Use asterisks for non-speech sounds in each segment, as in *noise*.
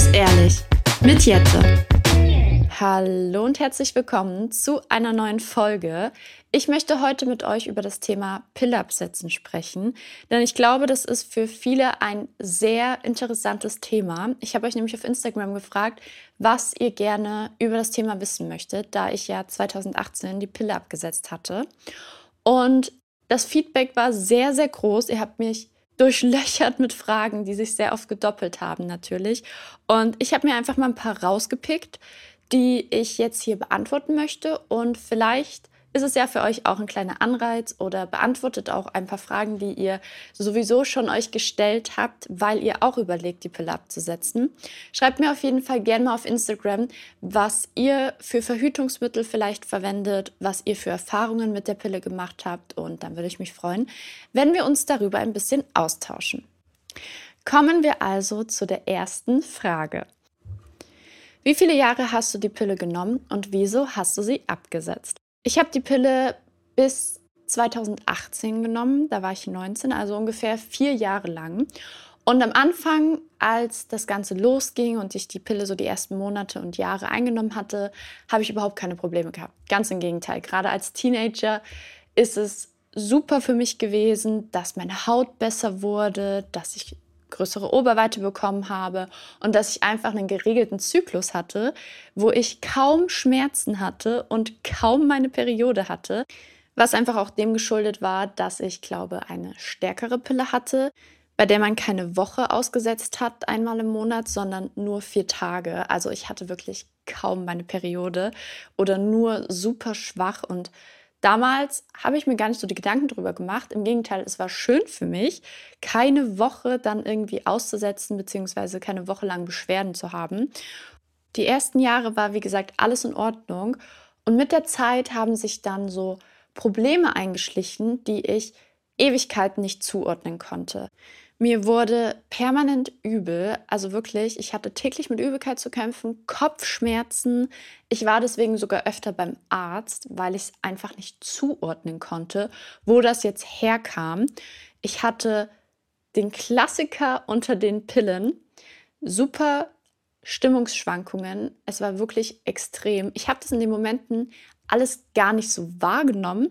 muss ehrlich mit Jette. Hallo und herzlich willkommen zu einer neuen Folge. Ich möchte heute mit euch über das Thema Pille-Absetzen sprechen, denn ich glaube, das ist für viele ein sehr interessantes Thema. Ich habe euch nämlich auf Instagram gefragt, was ihr gerne über das Thema wissen möchtet, da ich ja 2018 die Pille abgesetzt hatte. Und das Feedback war sehr, sehr groß. Ihr habt mich durchlöchert mit Fragen, die sich sehr oft gedoppelt haben natürlich. Und ich habe mir einfach mal ein paar rausgepickt, die ich jetzt hier beantworten möchte. Und vielleicht ist es ja für euch auch ein kleiner Anreiz oder beantwortet auch ein paar Fragen, die ihr sowieso schon euch gestellt habt, weil ihr auch überlegt, die Pille abzusetzen. Schreibt mir auf jeden Fall gerne mal auf Instagram, was ihr für Verhütungsmittel vielleicht verwendet, was ihr für Erfahrungen mit der Pille gemacht habt und dann würde ich mich freuen, wenn wir uns darüber ein bisschen austauschen. Kommen wir also zu der ersten Frage. Wie viele Jahre hast du die Pille genommen und wieso hast du sie abgesetzt? Ich habe die Pille bis 2018 genommen, da war ich 19, also ungefähr vier Jahre lang. Und am Anfang, als das Ganze losging und ich die Pille so die ersten Monate und Jahre eingenommen hatte, habe ich überhaupt keine Probleme gehabt. Ganz im Gegenteil. Gerade als Teenager ist es super für mich gewesen, dass meine Haut besser wurde, dass ich größere Oberweite bekommen habe und dass ich einfach einen geregelten Zyklus hatte, wo ich kaum Schmerzen hatte und kaum meine Periode hatte, was einfach auch dem geschuldet war, dass ich glaube, eine stärkere Pille hatte, bei der man keine Woche ausgesetzt hat einmal im Monat, sondern nur vier Tage. Also ich hatte wirklich kaum meine Periode oder nur super schwach und Damals habe ich mir gar nicht so die Gedanken darüber gemacht. Im Gegenteil, es war schön für mich, keine Woche dann irgendwie auszusetzen, beziehungsweise keine Woche lang Beschwerden zu haben. Die ersten Jahre war, wie gesagt, alles in Ordnung. Und mit der Zeit haben sich dann so Probleme eingeschlichen, die ich Ewigkeiten nicht zuordnen konnte. Mir wurde permanent übel, also wirklich, ich hatte täglich mit Übelkeit zu kämpfen, Kopfschmerzen. Ich war deswegen sogar öfter beim Arzt, weil ich es einfach nicht zuordnen konnte, wo das jetzt herkam. Ich hatte den Klassiker unter den Pillen, super Stimmungsschwankungen. Es war wirklich extrem. Ich habe das in den Momenten alles gar nicht so wahrgenommen,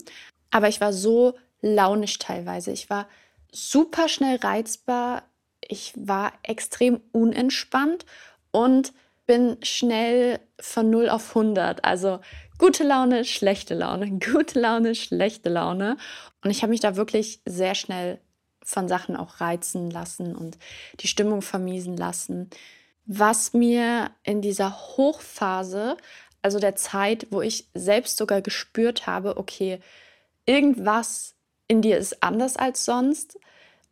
aber ich war so launisch teilweise. Ich war super schnell reizbar. Ich war extrem unentspannt und bin schnell von 0 auf 100. Also gute Laune, schlechte Laune, *laughs* gute Laune, schlechte Laune. Und ich habe mich da wirklich sehr schnell von Sachen auch reizen lassen und die Stimmung vermiesen lassen. Was mir in dieser Hochphase, also der Zeit, wo ich selbst sogar gespürt habe, okay, irgendwas in dir ist anders als sonst.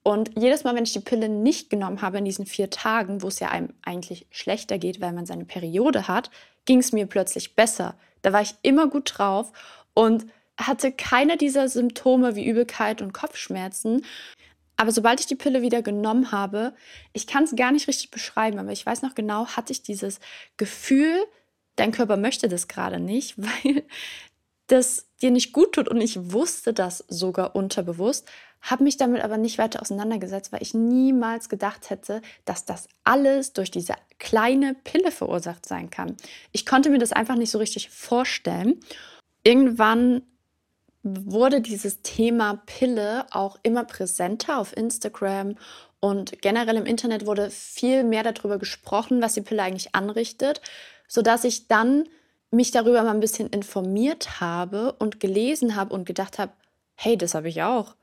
Und jedes Mal, wenn ich die Pille nicht genommen habe in diesen vier Tagen, wo es ja einem eigentlich schlechter geht, weil man seine Periode hat, ging es mir plötzlich besser. Da war ich immer gut drauf und hatte keine dieser Symptome wie Übelkeit und Kopfschmerzen. Aber sobald ich die Pille wieder genommen habe, ich kann es gar nicht richtig beschreiben, aber ich weiß noch genau, hatte ich dieses Gefühl, dein Körper möchte das gerade nicht, *laughs* weil das dir nicht gut tut und ich wusste das sogar unterbewusst, habe mich damit aber nicht weiter auseinandergesetzt, weil ich niemals gedacht hätte, dass das alles durch diese kleine Pille verursacht sein kann. Ich konnte mir das einfach nicht so richtig vorstellen. Irgendwann wurde dieses Thema Pille auch immer präsenter auf Instagram und generell im Internet wurde viel mehr darüber gesprochen, was die Pille eigentlich anrichtet, sodass ich dann mich darüber mal ein bisschen informiert habe und gelesen habe und gedacht habe, hey, das habe ich auch.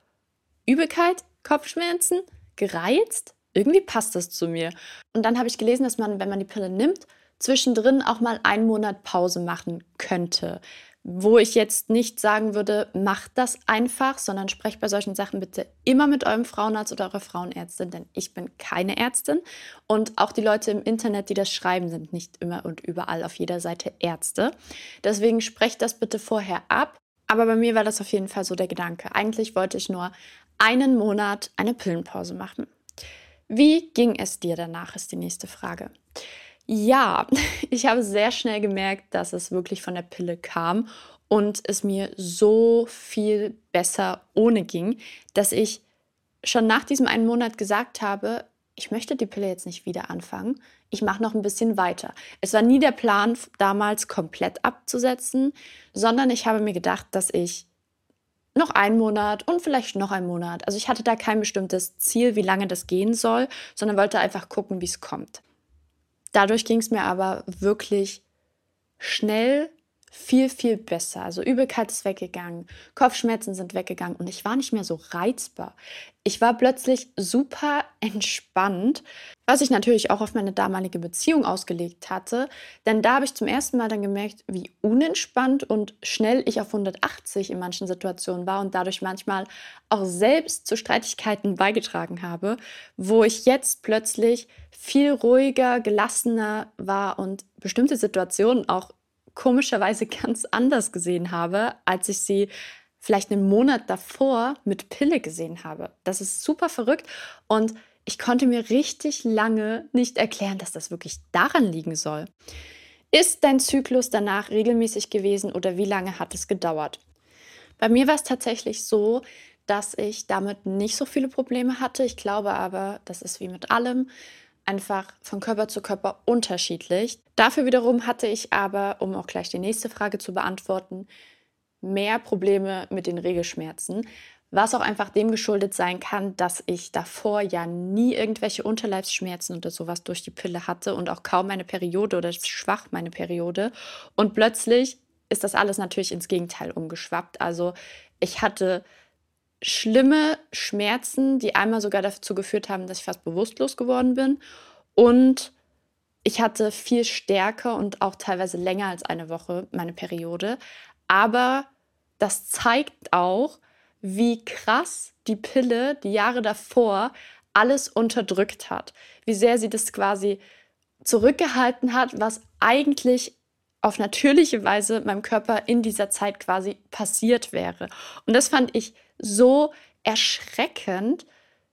Übelkeit, Kopfschmerzen, gereizt, irgendwie passt das zu mir. Und dann habe ich gelesen, dass man, wenn man die Pille nimmt, zwischendrin auch mal einen Monat Pause machen könnte. Wo ich jetzt nicht sagen würde, macht das einfach, sondern sprecht bei solchen Sachen bitte immer mit eurem Frauenarzt oder eurer Frauenärztin, denn ich bin keine Ärztin. Und auch die Leute im Internet, die das schreiben, sind nicht immer und überall auf jeder Seite Ärzte. Deswegen sprecht das bitte vorher ab. Aber bei mir war das auf jeden Fall so der Gedanke. Eigentlich wollte ich nur einen Monat eine Pillenpause machen. Wie ging es dir danach, ist die nächste Frage. Ja, *laughs* ich habe sehr schnell gemerkt, dass es wirklich von der Pille kam und es mir so viel besser ohne ging, dass ich schon nach diesem einen Monat gesagt habe, ich möchte die Pille jetzt nicht wieder anfangen. Ich mache noch ein bisschen weiter. Es war nie der Plan, damals komplett abzusetzen, sondern ich habe mir gedacht, dass ich noch einen Monat und vielleicht noch einen Monat. Also ich hatte da kein bestimmtes Ziel, wie lange das gehen soll, sondern wollte einfach gucken, wie es kommt. Dadurch ging es mir aber wirklich schnell viel, viel besser. Also Übelkeit ist weggegangen, Kopfschmerzen sind weggegangen und ich war nicht mehr so reizbar. Ich war plötzlich super entspannt, was ich natürlich auch auf meine damalige Beziehung ausgelegt hatte, denn da habe ich zum ersten Mal dann gemerkt, wie unentspannt und schnell ich auf 180 in manchen Situationen war und dadurch manchmal auch selbst zu Streitigkeiten beigetragen habe, wo ich jetzt plötzlich viel ruhiger, gelassener war und bestimmte Situationen auch komischerweise ganz anders gesehen habe, als ich sie vielleicht einen Monat davor mit Pille gesehen habe. Das ist super verrückt und ich konnte mir richtig lange nicht erklären, dass das wirklich daran liegen soll. Ist dein Zyklus danach regelmäßig gewesen oder wie lange hat es gedauert? Bei mir war es tatsächlich so, dass ich damit nicht so viele Probleme hatte. Ich glaube aber, das ist wie mit allem einfach von Körper zu Körper unterschiedlich. Dafür wiederum hatte ich aber, um auch gleich die nächste Frage zu beantworten, mehr Probleme mit den Regelschmerzen, was auch einfach dem geschuldet sein kann, dass ich davor ja nie irgendwelche Unterleibsschmerzen oder sowas durch die Pille hatte und auch kaum meine Periode oder schwach meine Periode. Und plötzlich ist das alles natürlich ins Gegenteil umgeschwappt. Also ich hatte schlimme Schmerzen, die einmal sogar dazu geführt haben, dass ich fast bewusstlos geworden bin. Und ich hatte viel stärker und auch teilweise länger als eine Woche meine Periode. Aber das zeigt auch, wie krass die Pille die Jahre davor alles unterdrückt hat. Wie sehr sie das quasi zurückgehalten hat, was eigentlich auf natürliche Weise meinem Körper in dieser Zeit quasi passiert wäre. Und das fand ich so erschreckend,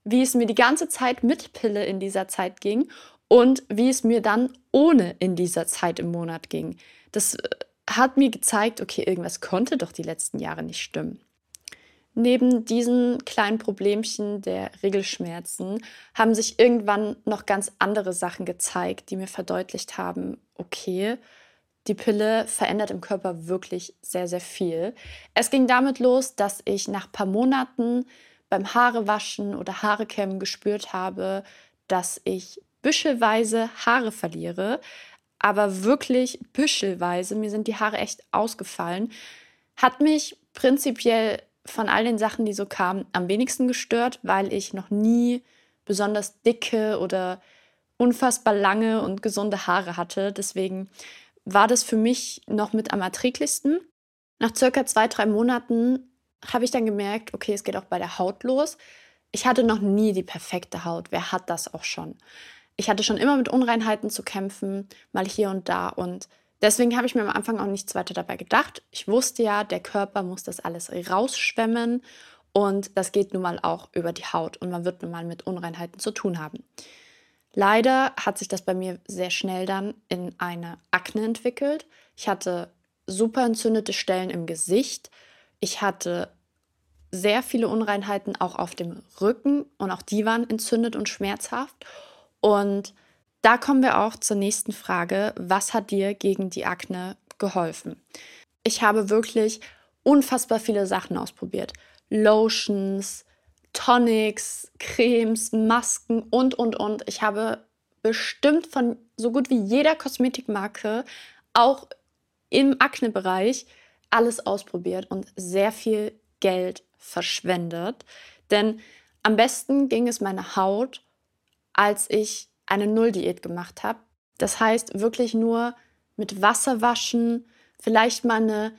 wie es mir die ganze Zeit mit Pille in dieser Zeit ging und wie es mir dann ohne in dieser Zeit im Monat ging. Das äh, hat mir gezeigt, okay, irgendwas konnte doch die letzten Jahre nicht stimmen. Neben diesen kleinen Problemchen der Regelschmerzen haben sich irgendwann noch ganz andere Sachen gezeigt, die mir verdeutlicht haben, okay, die Pille verändert im Körper wirklich sehr, sehr viel. Es ging damit los, dass ich nach ein paar Monaten beim Haarewaschen oder Haarekämmen gespürt habe, dass ich büschelweise Haare verliere, aber wirklich büschelweise. Mir sind die Haare echt ausgefallen. Hat mich prinzipiell von all den Sachen, die so kamen, am wenigsten gestört, weil ich noch nie besonders dicke oder unfassbar lange und gesunde Haare hatte. Deswegen war das für mich noch mit am erträglichsten. Nach circa zwei, drei Monaten habe ich dann gemerkt, okay, es geht auch bei der Haut los. Ich hatte noch nie die perfekte Haut. Wer hat das auch schon? Ich hatte schon immer mit Unreinheiten zu kämpfen, mal hier und da. Und deswegen habe ich mir am Anfang auch nichts weiter dabei gedacht. Ich wusste ja, der Körper muss das alles rausschwemmen. Und das geht nun mal auch über die Haut. Und man wird nun mal mit Unreinheiten zu tun haben. Leider hat sich das bei mir sehr schnell dann in eine Akne entwickelt. Ich hatte super entzündete Stellen im Gesicht. Ich hatte sehr viele Unreinheiten auch auf dem Rücken und auch die waren entzündet und schmerzhaft. Und da kommen wir auch zur nächsten Frage. Was hat dir gegen die Akne geholfen? Ich habe wirklich unfassbar viele Sachen ausprobiert. Lotions, Tonics, Cremes, Masken und, und, und. Ich habe bestimmt von so gut wie jeder Kosmetikmarke, auch im Akne-Bereich, alles ausprobiert und sehr viel Geld verschwendet. Denn am besten ging es meiner Haut, als ich eine Nulldiät gemacht habe. Das heißt wirklich nur mit Wasser waschen, vielleicht mal eine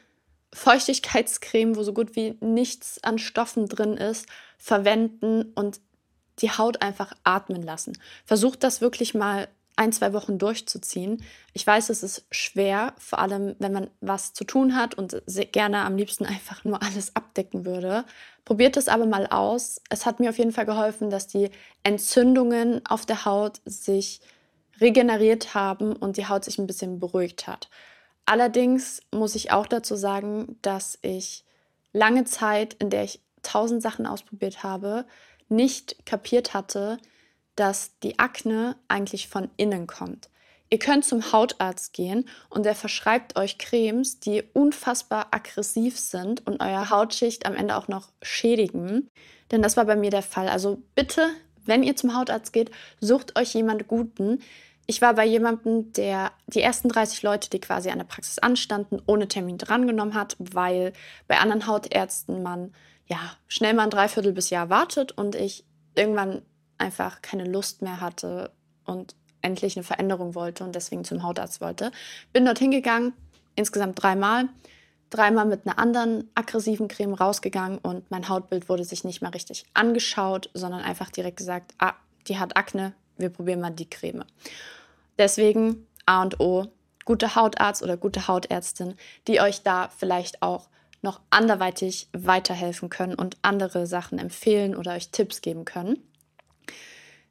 Feuchtigkeitscreme, wo so gut wie nichts an Stoffen drin ist, verwenden und die Haut einfach atmen lassen. Versucht das wirklich mal ein, zwei Wochen durchzuziehen. Ich weiß, es ist schwer, vor allem wenn man was zu tun hat und gerne am liebsten *laughs* einfach nur alles abdecken würde. Probiert es aber mal aus. Es hat mir auf jeden Fall geholfen, dass die Entzündungen auf der Haut sich regeneriert haben und die Haut sich ein bisschen beruhigt hat. Allerdings muss ich auch dazu sagen, dass ich lange Zeit, in der ich tausend Sachen ausprobiert habe, nicht kapiert hatte, dass die Akne eigentlich von innen kommt. Ihr könnt zum Hautarzt gehen und der verschreibt euch Cremes, die unfassbar aggressiv sind und eure Hautschicht am Ende auch noch schädigen. Denn das war bei mir der Fall. Also bitte, wenn ihr zum Hautarzt geht, sucht euch jemand Guten. Ich war bei jemandem, der die ersten 30 Leute, die quasi an der Praxis anstanden, ohne Termin drangenommen hat, weil bei anderen Hautärzten man ja schnell mal ein Dreiviertel bis Jahr wartet und ich irgendwann einfach keine Lust mehr hatte und endlich eine Veränderung wollte und deswegen zum Hautarzt wollte. Bin dorthin gegangen, insgesamt dreimal. Dreimal mit einer anderen aggressiven Creme rausgegangen und mein Hautbild wurde sich nicht mehr richtig angeschaut, sondern einfach direkt gesagt, ah, die hat Akne, wir probieren mal die Creme. Deswegen A und O, gute Hautarzt oder gute Hautärztin, die euch da vielleicht auch noch anderweitig weiterhelfen können und andere Sachen empfehlen oder euch Tipps geben können.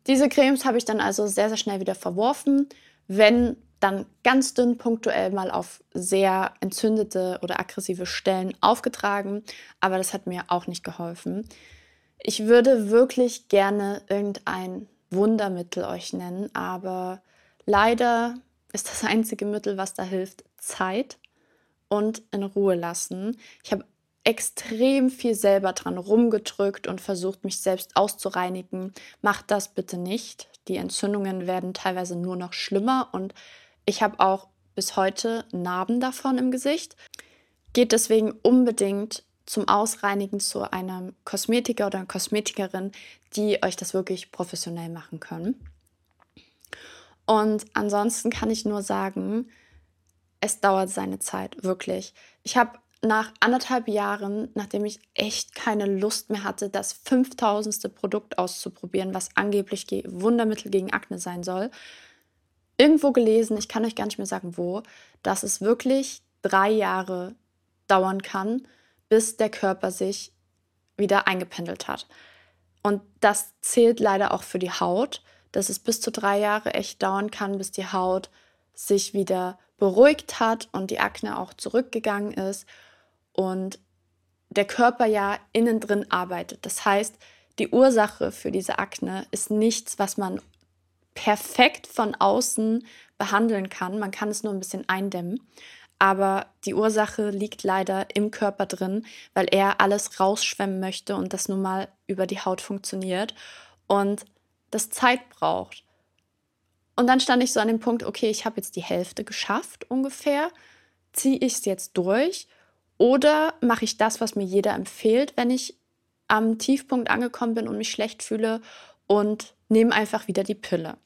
Diese Cremes habe ich dann also sehr, sehr schnell wieder verworfen. Wenn dann ganz dünn punktuell mal auf sehr entzündete oder aggressive Stellen aufgetragen, aber das hat mir auch nicht geholfen. Ich würde wirklich gerne irgendein Wundermittel euch nennen, aber leider ist das *laughs* einzige Mittel, was da hilft, Zeit und in Ruhe lassen. Ich habe extrem viel selber dran rumgedrückt und versucht, mich selbst auszureinigen. Macht das bitte nicht. Die Entzündungen werden teilweise nur noch schlimmer und ich habe auch bis heute Narben davon im Gesicht. Geht deswegen unbedingt zum Ausreinigen zu einem Kosmetiker oder einer Kosmetikerin, die euch das wirklich professionell machen können. Und ansonsten kann ich nur sagen, es dauert seine Zeit, wirklich. Ich habe nach anderthalb Jahren, nachdem ich echt keine Lust mehr hatte, das 5000. Produkt auszuprobieren, was angeblich Wundermittel gegen Akne sein soll, irgendwo gelesen, ich kann euch gar nicht mehr sagen wo, dass es wirklich drei Jahre dauern kann, bis der Körper sich wieder eingependelt hat. Und das zählt leider auch für die Haut, dass es bis zu drei Jahre echt dauern kann, bis die Haut sich wieder beruhigt hat und die Akne auch zurückgegangen ist und der Körper ja innen drin arbeitet. Das heißt, die Ursache für diese Akne ist nichts, was man perfekt von außen behandeln kann. Man kann es nur ein bisschen eindämmen. Aber die Ursache liegt leider im Körper drin, weil er alles rausschwemmen möchte und das nun mal über die Haut funktioniert und das Zeit braucht. Und dann stand ich so an dem Punkt, okay, ich habe jetzt die Hälfte geschafft ungefähr. Ziehe ich es jetzt durch oder mache ich das, was mir jeder empfiehlt, wenn ich am Tiefpunkt angekommen bin und mich schlecht fühle und nehme einfach wieder die Pille.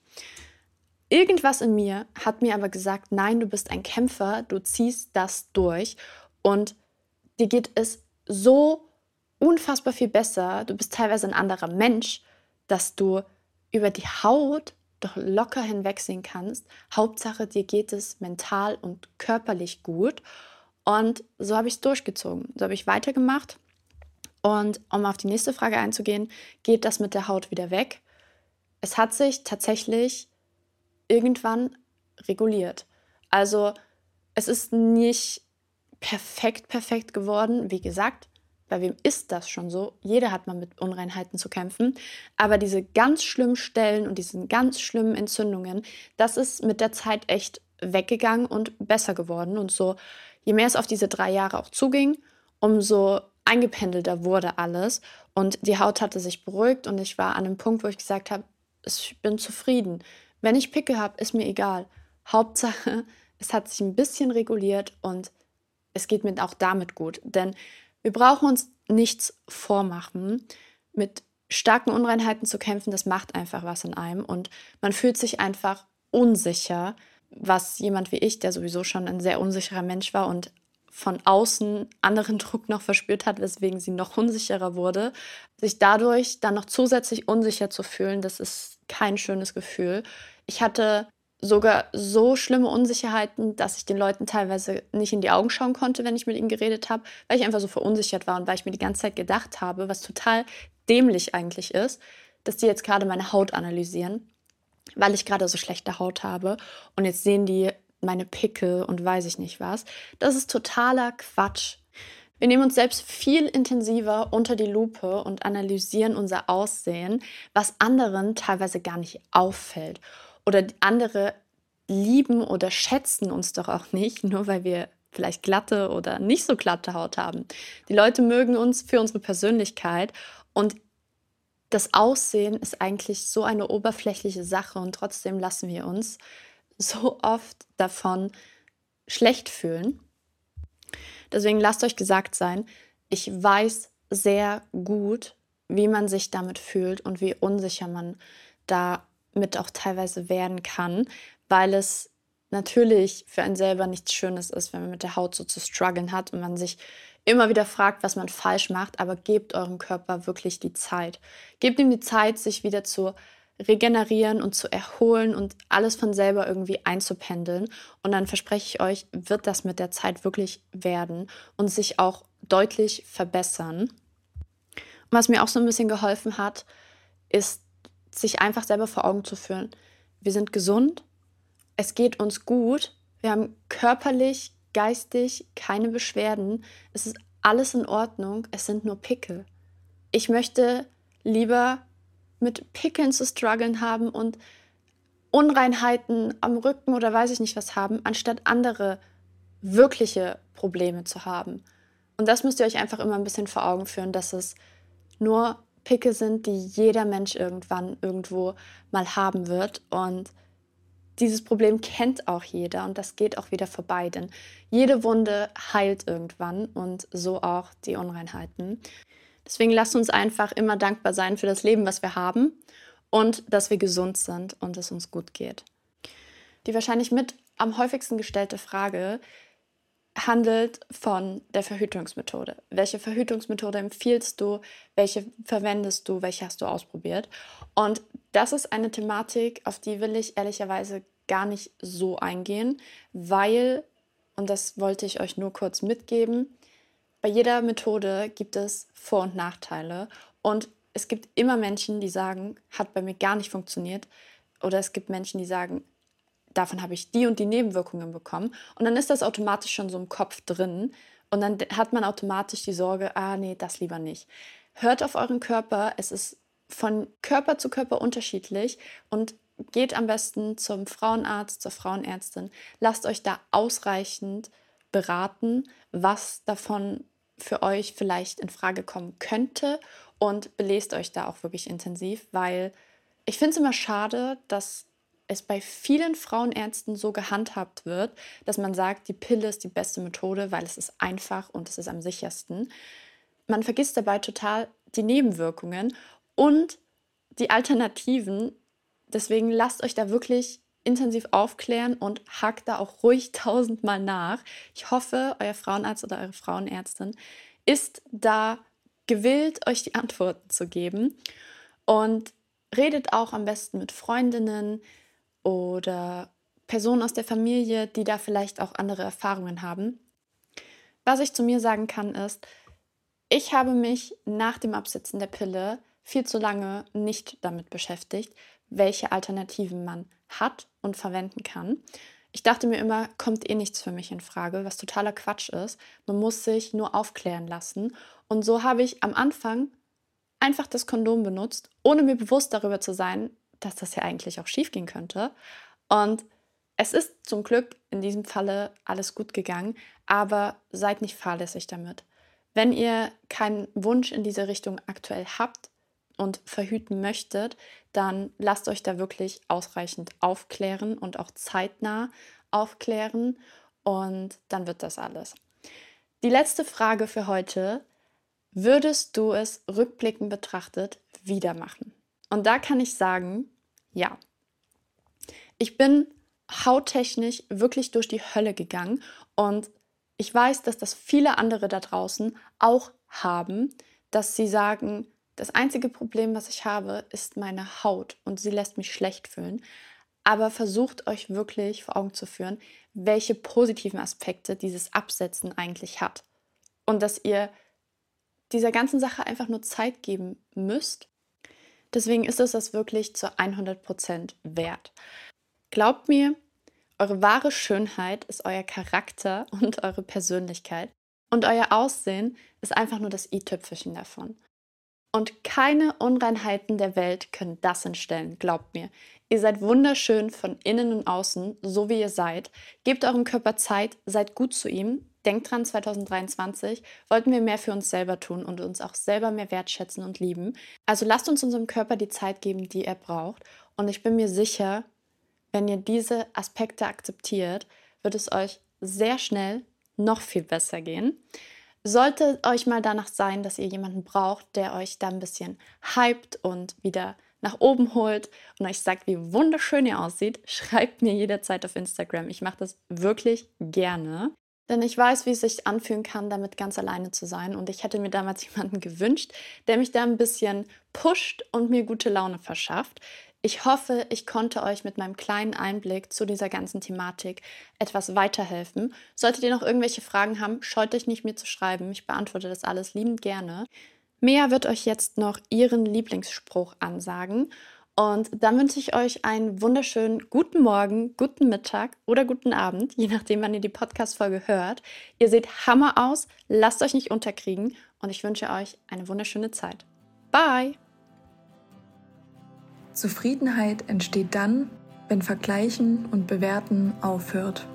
Irgendwas in mir hat mir aber gesagt, nein, du bist ein Kämpfer, du ziehst das durch und dir geht es so unfassbar viel besser, du bist teilweise ein anderer Mensch, dass du über die Haut doch locker hinwegsehen kannst. Hauptsache, dir geht es mental und körperlich gut. Und so habe ich es durchgezogen. So habe ich weitergemacht. Und um auf die nächste Frage einzugehen, geht das mit der Haut wieder weg? Es hat sich tatsächlich irgendwann reguliert. Also es ist nicht perfekt, perfekt geworden. Wie gesagt, bei wem ist das schon so? Jeder hat mal mit Unreinheiten zu kämpfen. Aber diese ganz schlimmen Stellen und diese ganz schlimmen Entzündungen, das ist mit der Zeit echt weggegangen und besser geworden. Und so je mehr es auf diese drei Jahre auch zuging, umso eingependelter wurde alles und die Haut hatte sich beruhigt und ich war an einem Punkt, wo ich gesagt habe, ich bin zufrieden. Wenn ich Pickel habe, ist mir egal. Hauptsache, *laughs* es hat sich ein bisschen reguliert und es geht mir auch damit gut. Denn wir brauchen uns nichts vormachen. Mit starken Unreinheiten zu kämpfen, das macht einfach was in einem und man fühlt sich einfach unsicher was jemand wie ich, der sowieso schon ein sehr unsicherer Mensch war und von außen anderen *laughs* Druck noch verspürt hat, weswegen sie noch unsicherer wurde, sich dadurch dann noch zusätzlich unsicher zu fühlen, das ist kein schönes Gefühl. Ich hatte sogar so schlimme Unsicherheiten, dass ich den Leuten teilweise nicht in die Augen schauen konnte, wenn ich mit ihnen geredet habe, weil ich einfach so verunsichert war und weil ich mir die ganze Zeit gedacht habe, was total dämlich eigentlich ist, dass die jetzt gerade meine Haut analysieren weil ich gerade so schlechte Haut habe und jetzt sehen die meine Pickel und weiß ich nicht was. Das ist totaler Quatsch. Wir nehmen uns selbst viel intensiver unter die Lupe und analysieren unser Aussehen, was anderen teilweise gar nicht auffällt. Oder andere lieben oder schätzen uns doch auch nicht, nur weil wir vielleicht glatte oder nicht so glatte Haut haben. Die Leute mögen uns für unsere Persönlichkeit und das Aussehen ist eigentlich so eine oberflächliche Sache und trotzdem lassen wir uns so oft davon schlecht fühlen. Deswegen lasst euch gesagt sein, ich weiß sehr gut, wie man sich damit fühlt und wie unsicher man damit auch teilweise werden kann, weil es natürlich für einen selber nichts Schönes ist, wenn man mit der Haut so zu strugglen hat und man sich immer wieder fragt, was man falsch macht, aber gebt eurem Körper wirklich die Zeit. Gebt ihm die Zeit, sich wieder zu regenerieren und zu erholen und alles von selber irgendwie einzupendeln. Und dann verspreche ich euch, wird das mit der Zeit wirklich werden und sich auch deutlich verbessern. Was mir auch so ein bisschen geholfen hat, ist, sich einfach selber vor Augen zu führen. Wir sind gesund, es geht uns gut, wir haben körperlich, geistig keine Beschwerden, es ist alles in Ordnung, es sind nur Pickel. Ich möchte lieber mit Pickeln zu strugglen haben und Unreinheiten am Rücken oder weiß ich nicht was haben, anstatt andere wirkliche Probleme zu haben. Und das müsst ihr euch einfach immer ein bisschen vor Augen führen, dass es nur Pickel sind, die jeder Mensch irgendwann irgendwo mal haben wird. Und dieses Problem kennt auch jeder und das geht auch wieder vorbei, denn jede Wunde heilt irgendwann und so auch die Unreinheiten. Deswegen lasst uns einfach immer dankbar sein für das Leben, was wir haben und dass wir gesund sind und es uns gut geht. Die wahrscheinlich mit am häufigsten gestellte Frage handelt von der Verhütungsmethode. Welche Verhütungsmethode empfiehlst du? Welche verwendest du? Welche hast du ausprobiert? Und das ist eine Thematik, auf die will ich ehrlicherweise gar nicht so eingehen, weil, und das wollte ich euch nur kurz mitgeben, bei jeder Methode gibt es Vor- und Nachteile. Und es gibt immer Menschen, die sagen, hat bei mir gar nicht funktioniert. Oder es gibt Menschen, die sagen, davon habe ich die und die Nebenwirkungen bekommen. Und dann ist das automatisch schon so im Kopf drin. Und dann hat man automatisch die Sorge, ah nee, das lieber nicht. Hört auf euren Körper. Es ist von Körper zu Körper unterschiedlich. Und geht am besten zum Frauenarzt, zur Frauenärztin. Lasst euch da ausreichend beraten, was davon für euch vielleicht in Frage kommen könnte und belest euch da auch wirklich intensiv, weil ich finde es immer schade, dass es bei vielen Frauenärzten so gehandhabt wird, dass man sagt, die Pille ist die beste Methode, weil es ist einfach und es ist am sichersten. Man vergisst dabei total die Nebenwirkungen und die Alternativen. Deswegen lasst euch da wirklich intensiv aufklären und hakt da auch ruhig *laughs* tausendmal nach. Ich hoffe, euer Frauenarzt oder eure Frauenärztin ist da gewillt, euch die Antworten zu geben. Und redet auch am besten mit Freundinnen oder Personen aus der Familie, die da vielleicht auch andere Erfahrungen haben. Was ich zu mir sagen kann, ist, ich habe mich nach dem Absetzen der Pille viel zu lange nicht damit beschäftigt, welche Alternativen man hat und verwenden kann. Ich dachte mir immer, kommt eh nichts für mich in Frage, was totaler Quatsch ist. Man muss sich nur aufklären lassen. Und so habe ich am Anfang einfach das Kondom benutzt, ohne mir bewusst darüber zu sein, dass das ja eigentlich auch schief gehen könnte. Und es ist zum Glück in diesem Falle alles gut gegangen, aber seid nicht fahrlässig damit. Wenn ihr keinen Wunsch in diese Richtung aktuell habt, und verhüten möchtet, dann lasst euch da wirklich ausreichend aufklären und auch zeitnah aufklären und dann wird das alles. Die letzte Frage für heute. Würdest du es rückblickend betrachtet wieder machen? Und da kann ich sagen, ja. Ich bin hauttechnisch wirklich durch die Hölle gegangen und ich weiß, dass das viele andere da draußen auch haben, dass sie sagen, das einzige Problem, was ich habe, ist meine Haut und sie lässt mich schlecht fühlen. Aber versucht euch wirklich vor Augen zu führen, welche positiven Aspekte dieses Absetzen eigentlich hat. Und dass ihr dieser ganzen Sache einfach nur Zeit geben müsst. Deswegen ist es das wirklich zu 100% wert. Glaubt mir, eure wahre Schönheit ist euer Charakter *laughs* und eure Persönlichkeit. Und euer Aussehen ist einfach nur das i-Tüpfelchen davon. Und keine Unreinheiten der Welt können das entstellen, glaubt mir. Ihr seid wunderschön von innen und außen, so wie ihr seid. Gebt eurem Körper Zeit, seid gut zu ihm. Denkt dran, 2023 wollten wir mehr für uns selber tun und uns auch selber mehr wertschätzen und lieben. Also lasst uns unserem Körper die Zeit geben, die er braucht. Und ich bin mir sicher, wenn ihr diese Aspekte akzeptiert, wird es euch sehr schnell noch viel besser gehen. Sollte euch mal danach sein, dass ihr jemanden braucht, der euch da ein bisschen hypt und wieder nach oben holt und euch sagt, wie wunderschön ihr aussieht, *laughs* schreibt mir jederzeit auf Instagram. Ich mache das wirklich gerne. Denn ich weiß, wie es sich anfühlen kann, damit ganz alleine zu sein. Und ich hätte mir damals *laughs* jemanden gewünscht, der mich da ein bisschen pusht und mir gute Laune verschafft. Ich hoffe, ich konnte euch mit meinem kleinen Einblick zu dieser ganzen Thematik etwas weiterhelfen. Solltet ihr noch irgendwelche Fragen haben, scheut euch nicht mir zu schreiben. Ich beantworte das alles liebend gerne. Mea wird euch jetzt noch ihren Lieblingsspruch ansagen. Und dann wünsche ich euch einen wunderschönen guten Morgen, guten Mittag oder guten Abend, je nachdem, wann ihr die Podcast-Folge hört. Ihr seht Hammer aus, lasst euch nicht unterkriegen und ich wünsche euch eine wunderschöne Zeit. Bye! Zufriedenheit entsteht dann, wenn Vergleichen und Bewerten aufhört.